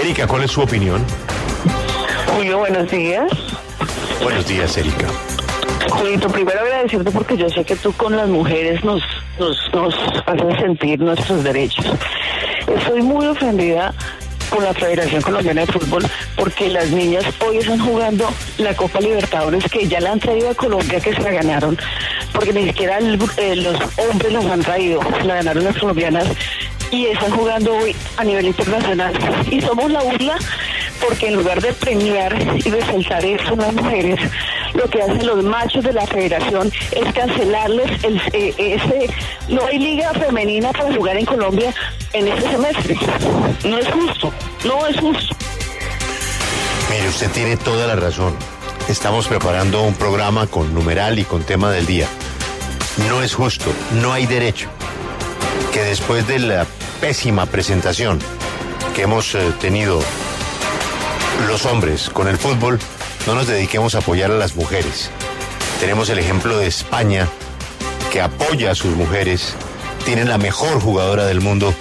Erika, ¿cuál es su opinión? Julio, buenos días. Buenos días, Erika. Julito, primero agradecerte porque yo sé que tú con las mujeres nos, nos, nos haces sentir nuestros derechos. Estoy muy ofendida con la Federación Colombiana de Fútbol porque las niñas hoy están jugando la Copa Libertadores que ya la han traído a Colombia que se la ganaron porque ni siquiera el- eh, los hombres los han traído, se la ganaron las colombianas y están jugando hoy a nivel internacional y somos la burla porque en lugar de premiar y resaltar eso las mujeres, lo que hacen los machos de la federación es cancelarles el, eh, ese... No hay liga femenina para jugar en Colombia en este semestre. No es justo, no es justo. Mire, usted tiene toda la razón. Estamos preparando un programa con numeral y con tema del día. No es justo, no hay derecho que después de la pésima presentación que hemos eh, tenido los hombres con el fútbol, no nos dediquemos a apoyar a las mujeres. Tenemos el ejemplo de España, que apoya a sus mujeres, tienen la mejor jugadora del mundo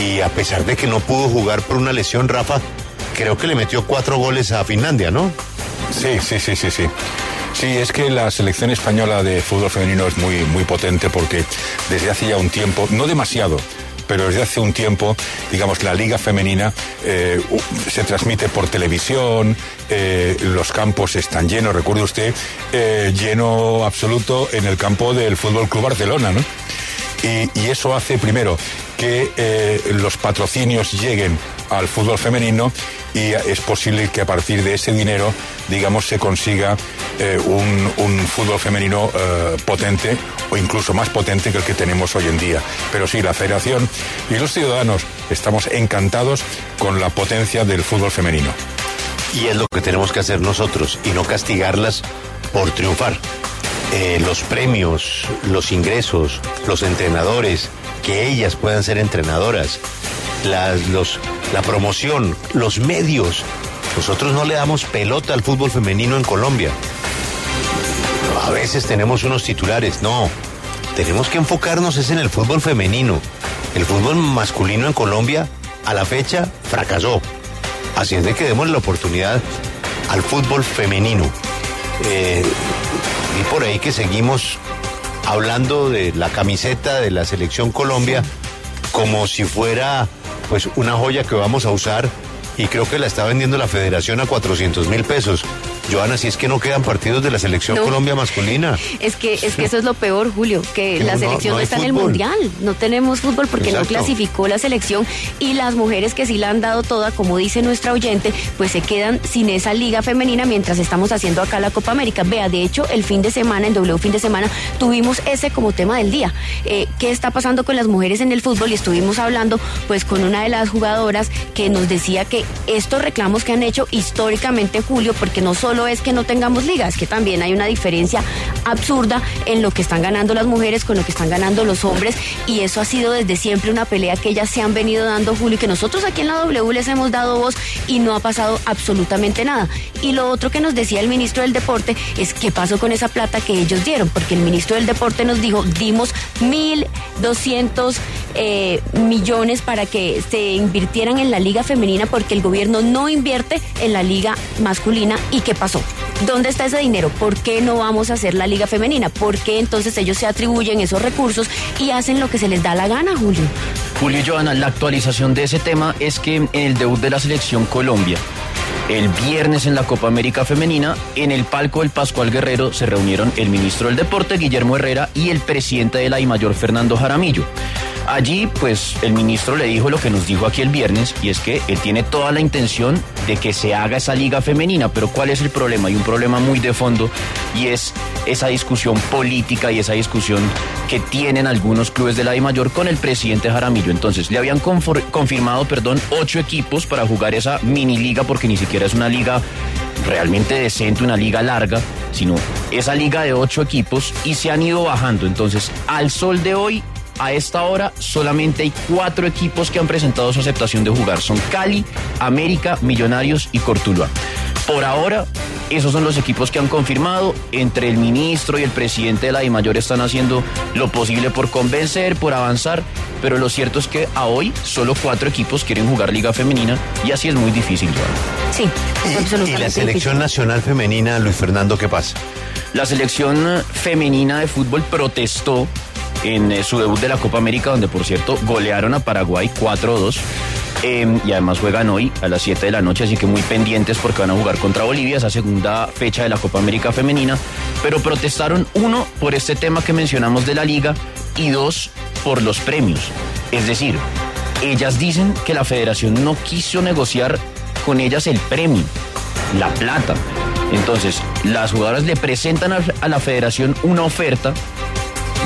y a pesar de que no pudo jugar por una lesión, Rafa, creo que le metió cuatro goles a Finlandia, ¿no? Sí, sí, sí, sí, sí. Sí, es que la selección española de fútbol femenino es muy, muy potente porque desde hace ya un tiempo, no demasiado, pero desde hace un tiempo, digamos, la liga femenina eh, se transmite por televisión, eh, los campos están llenos, recuerde usted, eh, lleno absoluto en el campo del Fútbol Club Barcelona, ¿no? Y, eso hace primero que los patrocinios lleguen al fútbol femenino y es posible que a partir de ese dinero, digamos, se consiga eh, un, un fútbol femenino eh, potente o incluso más potente que el que tenemos hoy en día. Pero sí, la federación y los ciudadanos estamos encantados con la potencia del fútbol femenino. Y es lo que tenemos que hacer nosotros y no castigarlas por triunfar. Eh, los premios, los ingresos, los entrenadores, que ellas puedan ser entrenadoras, las, los, la promoción, los medios. Nosotros no le damos pelota al fútbol femenino en Colombia. A veces tenemos unos titulares, no. Tenemos que enfocarnos es en el fútbol femenino. El fútbol masculino en Colombia, a la fecha, fracasó. Así es de que demos la oportunidad al fútbol femenino. Eh, y por ahí que seguimos hablando de la camiseta de la selección Colombia como si fuera pues una joya que vamos a usar y creo que la está vendiendo la federación a 400 mil pesos. Joana, si es que no quedan partidos de la selección No. Colombia masculina. Es que, es que eso es lo peor, Julio, que Que la no- selección no está en el mundial. No tenemos fútbol porque Exacto. no clasificó la selección y las mujeres que sí la han dado toda, como dice nuestra oyente, pues se quedan sin esa liga femenina mientras estamos haciendo acá la Copa América. Vea, de hecho, el fin de semana, en W fin de semana, tuvimos ese como tema del día. Eh, ¿Qué está pasando con las mujeres en el fútbol? Y estuvimos hablando pues con una de las jugadoras que nos decía que estos reclamos que han hecho históricamente, Julio, porque no solo es que no tengamos liga, es que también hay una diferencia absurda en lo que están ganando las mujeres con lo que están ganando los hombres y eso ha sido desde siempre una pelea que ellas se han venido dando, Julio, y que nosotros aquí en la W les hemos dado voz y no ha pasado absolutamente nada. Y lo otro que nos decía el ministro del Deporte es qué pasó con esa plata que ellos dieron, porque el ministro del Deporte nos dijo, dimos 1.200 eh, millones para que se invirtieran en la liga femenina porque el gobierno no invierte en la liga masculina. ¿Y qué pasó? ¿Dónde está ese dinero? ¿Por qué no vamos a hacer la liga femenina? ¿Por qué entonces ellos se atribuyen esos recursos y hacen lo que se les da la gana, Julio? Julio y Joana, la actualización de ese tema es que en el debut de la selección Colombia, el viernes en la Copa América Femenina, en el palco del Pascual Guerrero se reunieron el ministro del Deporte, Guillermo Herrera, y el presidente de la mayor Fernando Jaramillo. Allí, pues, el ministro le dijo lo que nos dijo aquí el viernes, y es que él tiene toda la intención de que se haga esa liga femenina, pero ¿cuál es el problema? Hay un problema muy de fondo, y es esa discusión política y esa discusión que tienen algunos clubes de la I mayor con el presidente Jaramillo. Entonces, le habían confirmado, perdón, ocho equipos para jugar esa mini liga, porque ni siquiera es una liga realmente decente, una liga larga, sino esa liga de ocho equipos y se han ido bajando. Entonces, al sol de hoy, a esta hora, solamente hay cuatro equipos que han presentado su aceptación de jugar. Son Cali, América, Millonarios y Cortuluá. Por ahora, esos son los equipos que han confirmado. Entre el ministro y el presidente de la DIMAYOR están haciendo lo posible por convencer, por avanzar. pero lo cierto es que a hoy solo cuatro equipos quieren jugar Liga Femenina y así es muy difícil, Joana. Sí, absolutamente y la selección nacional femenina, Luis Fernando, ¿qué pasa? La selección femenina de fútbol protestó en eh, su debut de la Copa América, donde por cierto golearon a Paraguay 4-2. eh, y además juegan hoy a las 7 de la noche, así que muy pendientes porque van a jugar contra Bolivia, esa segunda fecha de la Copa América Femenina. Pero protestaron, uno, por este tema que mencionamos de la liga y dos, por los premios. Es decir, ellas dicen que la federación no quiso negociar con ellas el premio, la plata. Entonces, las jugadoras le presentan a la federación una oferta.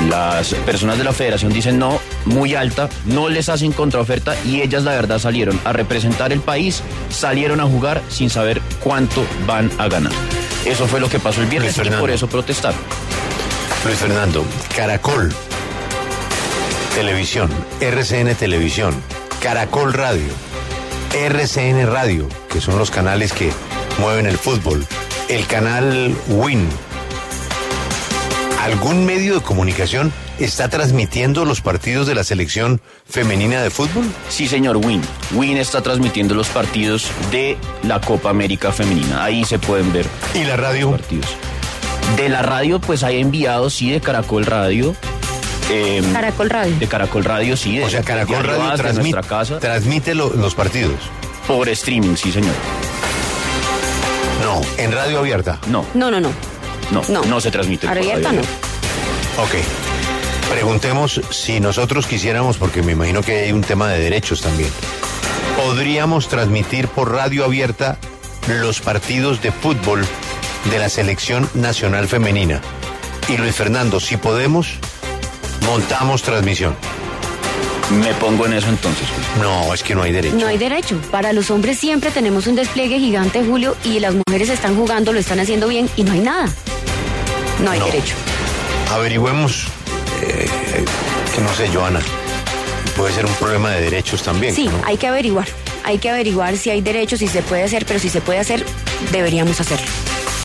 Las personas de la federación dicen no, muy alta, no les hacen contraoferta y ellas la verdad salieron a representar el país, salieron a jugar sin saber cuánto van a ganar. Eso fue lo que pasó el viernes y por eso protestaron. Luis Fernando, Caracol, Televisión, RCN Televisión, Caracol Radio, RCN Radio, que son los canales que mueven el fútbol, el canal Win. ¿Algún medio de comunicación está transmitiendo los partidos de la selección femenina de fútbol? Sí, señor Win. Win está transmitiendo los partidos de la Copa América Femenina. Ahí se pueden ver ¿Y la radio? partidos. De la radio, pues hay enviados, sí, de Caracol Radio. eh, Caracol Radio. De Caracol Radio, sí. De, O sea, Caracol de Radio transmite, nuestra casa. transmite lo- los partidos. Por streaming, sí, señor. No, en radio abierta. No, No, no, no. No, no, No. se transmite. por Abierta radio. no. Ok. Preguntemos si nosotros quisiéramos, porque me imagino que hay un tema de derechos también. ¿Podríamos transmitir por radio abierta los partidos de fútbol de la selección nacional femenina? Y Luis Fernando, si podemos, montamos transmisión. Me pongo en eso entonces. No, es que no hay derecho. No hay derecho. Para los hombres siempre tenemos un despliegue gigante, Julio, y las mujeres están jugando, lo están haciendo bien y no hay nada. No hay No. derecho. Averigüemos, eh, que no sé, Joana, puede ser un problema de derechos también. Sí, ¿no? hay que averiguar. Hay que averiguar si hay derechos, si se puede hacer, pero si se puede hacer, deberíamos hacerlo.